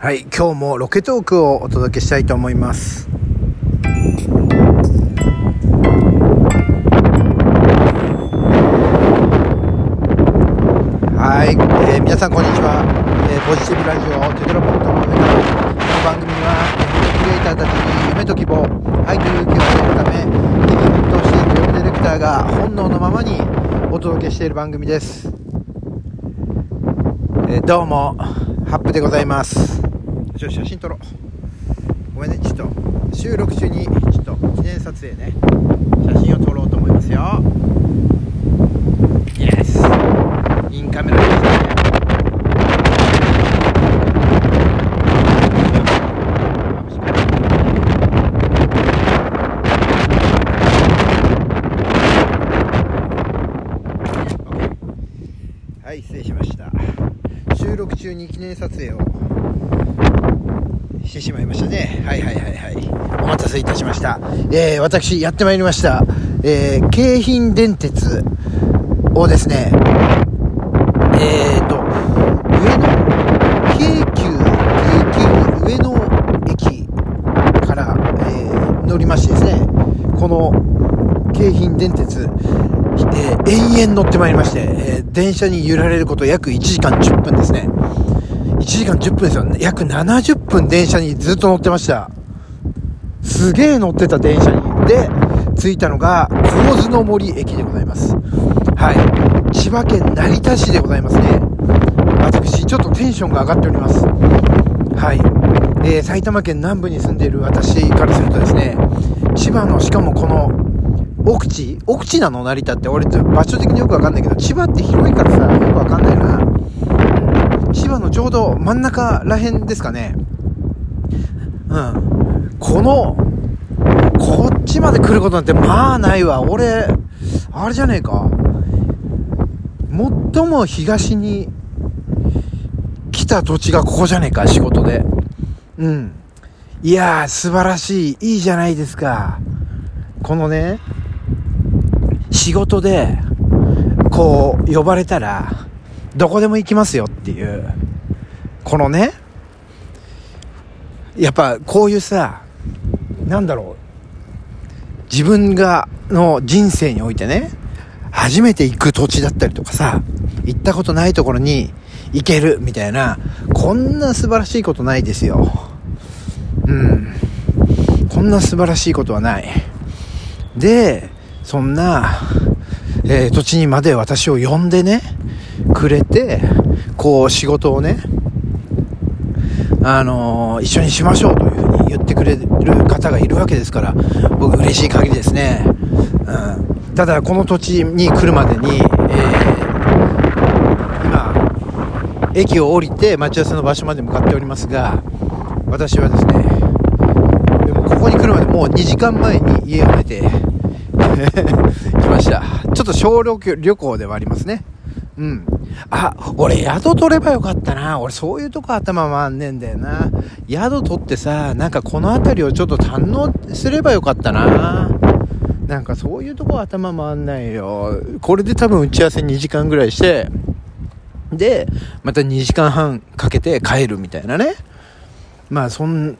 はい今日もロケトークをお届けしたいと思います。はい、えー皆さんこんにちは、えーポジティブラジオテトラポットの上からこの番組はクリエイターたちに夢と希望愛と勇気を与えるため日々奮闘しているウェブディレクターが本能のままにお届けしている番組です、えーどうもハップでございます。ちょ写真撮ろうごめんねちょっと。収録中にちょっと記念撮影ね。写真を撮ろうと思いますよ。イエス。インカメラですねはい失礼しました収録中に記念撮影をしてしまいましたねはいはいはいはい。お待たせいたしました。えー、私やってまいりました。えー、京浜電鉄をですねえーと上野京急京急上野駅から、えー乗りましてですねこの京浜電鉄、えー延々乗ってまいりまして、えー電車に揺られること約1時間10分ですね。時間10分ですよ約70分電車にずっと乗ってました。すげえ乗ってた電車に。で着いたのが神津の森駅でございます。はい。千葉県成田市でございますね。私ちょっとテンションが上がっております。はい、えー埼玉県南部に住んでいる私からするとですね千葉のしかもこの奥地？奥地なの？成田って。俺場所的によくわかんないけど千葉って広いからさよくわかんないな。千葉のちょうど真ん中らへんですかね。うん。このこっちまで来ることなんてまあないわ。俺あれじゃねえか。最も東に来た土地がここじゃねえか仕事で。うん。いやー素晴らしい。いいじゃないですか。このね仕事でこう呼ばれたらどこでも行きますよっていう。このねやっぱこういうさなんだろう。自分がの人生においてね初めて行く土地だったりとかさ行ったことないところに行けるみたいなこんな素晴らしいことないですよ。うん。こんな素晴らしいことはない。でそんな、えー土地にまで私を呼んでねくれてこう仕事をねあのー一緒にしましょうというふうに言ってくれる方がいるわけですから僕嬉しい限りですね、うん、ただこの土地に来るまでに、えー今駅を降りて待ち合わせの場所まで向かっておりますが私はですねでもここに来るまでもう2時間前に家を出て 来ました。ちょっと小旅旅行ではありますね。うん。あ俺宿取ればよかったな。俺そういうとこ頭回んねえんだよな。宿取ってさなんかこの辺りをちょっと堪能すればよかったな。なんかそういうとこ頭回んないよ。これで多分打ち合わせ2時間ぐらいしてでまた2時間半かけて帰るみたいなね。まあそん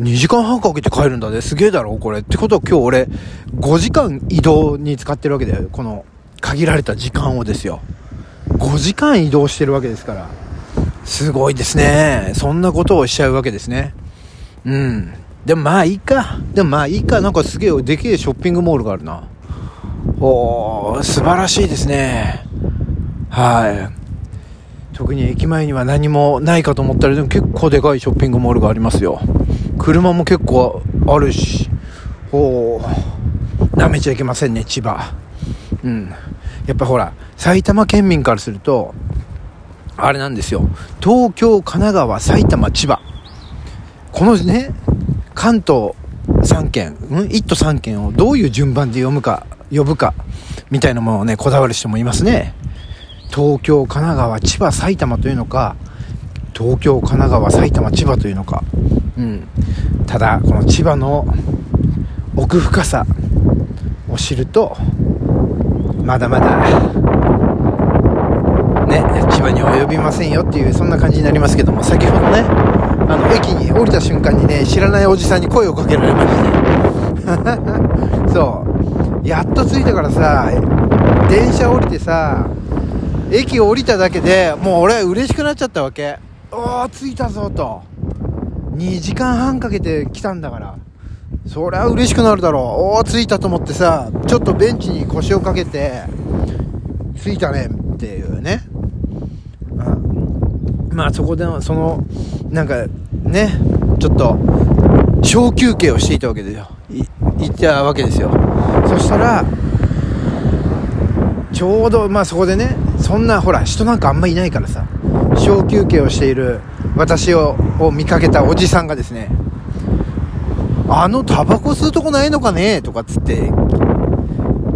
2時間半かけて帰るんだね。すげえだろこれ。ってことは今日俺5時間移動に使ってるわけだよ。この限られた時間をですよ。5時間移動してるわけですから。すごいですね。そんなことをしちゃうわけですね。うん。でもまあいいか。でもまあいいか。なんかすげえでけえショッピングモールがあるな。おー素晴らしいですね。はい。特に駅前には何もないかと思ったらでも結構でかいショッピングモールがありますよ。車も結構あるし。おー。舐めちゃいけませんね千葉。うんやっぱほら埼玉県民からするとあれなんですよ。東京神奈川埼玉千葉。このね関東3県うん？1都3県をどういう順番で読むか呼ぶかみたいなものをねこだわる人もいますね。東京神奈川千葉埼玉というのか東京神奈川埼玉千葉というのか。うん。ただこの千葉の奥深さを知るとまだまだね千葉に及びませんよっていうそんな感じになりますけども先ほどねあの駅に降りた瞬間にね知らないおじさんに声をかけられまして。そう。やっと着いたからさ電車降りてさ駅降りただけでもう俺は嬉しくなっちゃったわけ。おお着いたぞと。2時間半かけて来たんだから。そりゃ嬉しくなるだろう。おお着いたと思ってさちょっとベンチに腰をかけて着いたねっていうね、うん、まあそこでのそのなんかねちょっと小休憩をしていたわけですよ。行ったわけですよ。そしたらちょうどまあそこでねそんなほら人なんかあんまいないからさ小休憩をしている私をを見かけたおじさんがですねあのタバコ吸うとこないのかねとかっつって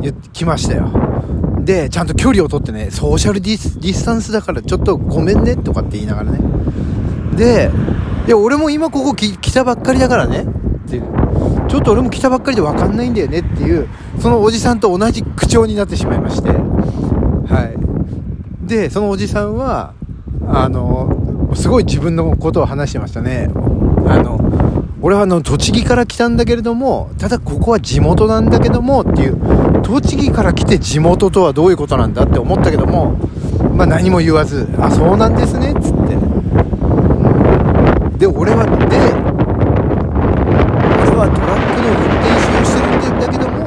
言ってきましたよ。でちゃんと距離をとってねソーシャルディスディスタンスだからちょっとごめんねとかって言いながらね。でいや俺も今ここ来たばっかりだからね。っていう。ちょっと俺も来たばっかりで分かんないんだよねっていうそのおじさんと同じ口調になってしまいまして。はい。でそのおじさんはあのすごい自分のことを話してましたね。あの俺はあの栃木から来たんだけれどもただここは地元なんだけどもっていう栃木から来て地元とはどういうことなんだって思ったけどもまあ何も言わずあそうなんですねっつって。で俺はで俺はトラックの運転手をしてるんだけども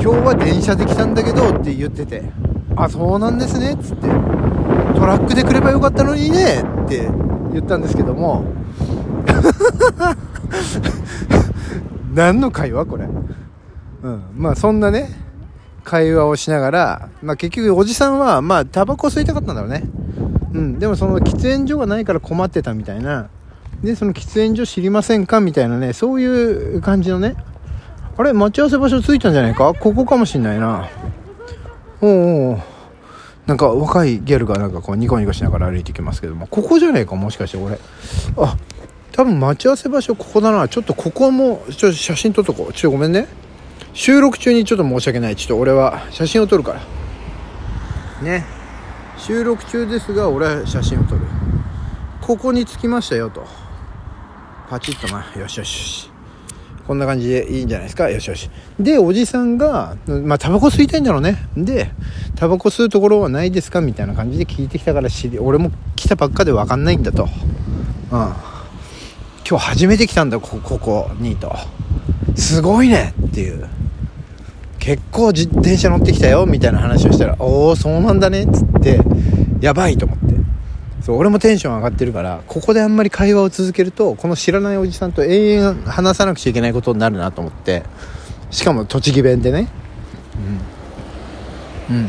今日は電車で来たんだけどって言っててあそうなんですねっつって。トラックで来ればよかったのにねって言ったんですけども 何の会話これ。うん。まあそんなね、会話をしながら、まあ結局おじさんは、まあタバコ吸いたかったんだろうね。うん。でもその喫煙所がないから困ってたみたいな。で、その喫煙所知りませんかみたいなね、そういう感じのね。あれ？待ち合わせ場所着いたんじゃないか？ここかもしんないな。おうおうなんか若いギャルがなんかこうニコニコしながら歩いてきますけども、ここじゃないか？もしかして俺。あ、多分待ち合わせ場所ここだな。ちょっとここも、ちょっと写真撮っとこう。ちょっとごめんね。収録中にちょっと申し訳ない。ちょっと俺は写真を撮るから。ね。収録中ですが、俺は写真を撮る。ここに着きましたよと。パチッとな。よしよしよし。こんな感じでいいんじゃないですか。よしよし。で、おじさんが、まあ、タバコ吸いたいんだろうね。で、タバコ吸うところはないですか？みたいな感じで聞いてきたから知り、俺も来たばっかで分かんないんだと。うん。今日初めて来たんだこここにと。すごいねっていう。結構自転車乗ってきたよみたいな話をしたらおおそうなんだねっつってやばいと思って。そう俺もテンション上がってるからここであんまり会話を続けるとこの知らないおじさんと永遠話さなくちゃいけないことになるなと思って。しかも栃木弁でね。うん。うん。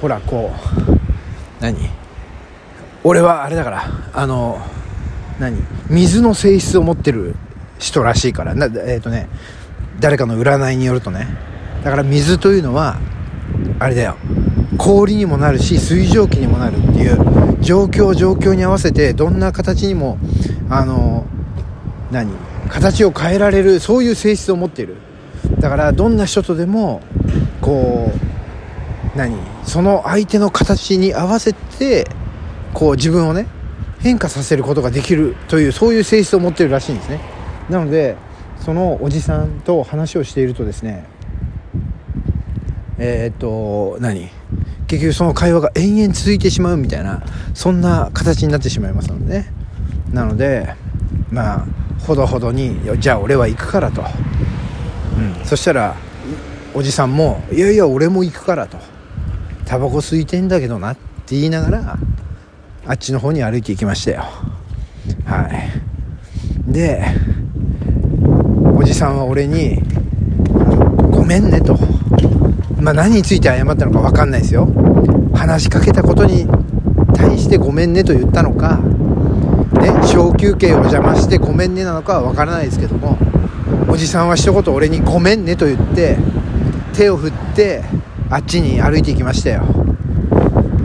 ほらこう何？俺はあれだからあの何？水の性質を持ってる人らしいから。なえっ、ー、とね誰かの占いによるとね。だから水というのはあれだよ。氷にもなるし水蒸気にもなるっていう状況状況に合わせてどんな形にもあの何？形を変えられるそういう性質を持っている。だからどんな人とでもこう何？その相手の形に合わせてこう自分をね変化させることができるというそういう性質を持ってるらしいんですね。なのでそのおじさんと話をしているとですねえー、っと何？結局その会話が延々続いてしまうみたいなそんな形になってしまいますのでね。なのでまあほどほどにじゃあ俺は行くからと、うん、そしたらおじさんもいやいや俺も行くからと。タバコ吸いてんだけどなって言いながらあっちの方に歩いていきましたよ。はい。でおじさんは俺に「ごめんね」と。まあ何について謝ったのか分かんないですよ。話しかけたことに対して「ごめんね」と言ったのかね小休憩を邪魔して「ごめんね」なのかは分からないですけどもおじさんは一言俺に「ごめんね」と言って手を振ってあっちに歩いていきましたよ。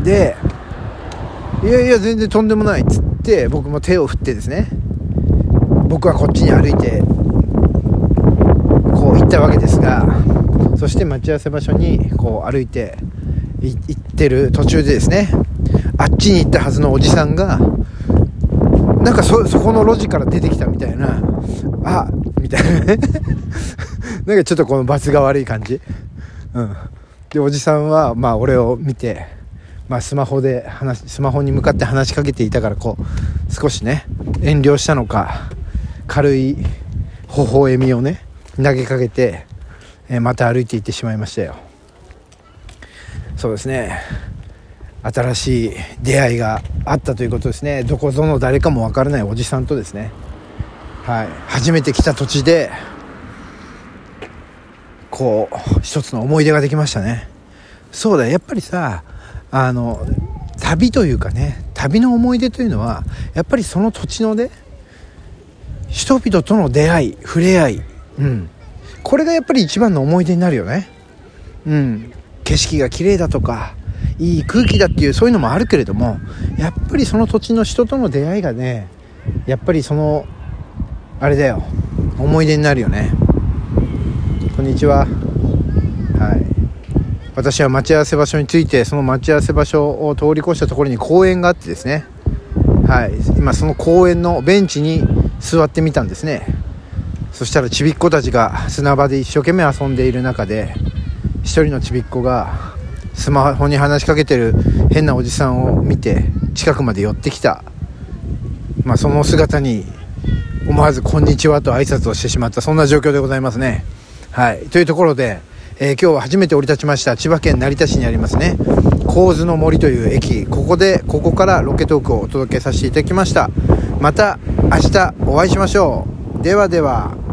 でいやいや全然とんでもないっつって僕も手を振ってですね僕はこっちに歩いてこう行ったわけですがそして待ち合わせ場所にこう歩いて行ってる途中でですねあっちに行ったはずのおじさんがなんかそ、そこの路地から出てきたみたいな、あ、みたいなね。なんかちょっとこの罰が悪い感じ。うん。で、おじさんは、まあ俺を見て、まあスマホで話、スマホに向かって話しかけていたから、こう、少しね、遠慮したのか、軽い微笑みをね、投げかけて、えー、また歩いていってしまいましたよ。そうですね。新しい出会いがあったということですね。どこぞの誰かもわからないおじさんとですね。はい。初めて来た土地で、こう、一つの思い出ができましたね。そうだ、やっぱりさ、あの、旅というかね、旅の思い出というのは、やっぱりその土地のね、人々との出会い、触れ合い、うん。これがやっぱり一番の思い出になるよね。うん。景色が綺麗だとか、いい空気だっていうそういうのもあるけれどもやっぱりその土地の人との出会いがねやっぱりそのあれだよ思い出になるよねこんにちは私は待ち合わせ場所に着いてその待ち合わせ場所を通り越したところに公園があってですね。はい。今その公園のベンチに座ってみたんですね。そしたらちびっ子たちが砂場で一生懸命遊んでいる中で一人のちびっ子がスマホに話しかけてる変なおじさんを見て近くまで寄ってきた、まあ、その姿に思わず「こんにちは」と挨拶をしてしまった。そんな状況でございますね。はい、というところで、えー、今日は初めて降り立ちました。千葉県成田市にありますね。神津の森という駅。ここでここからロケトークをお届けさせていただきました。また明日お会いしましょう。ではでは。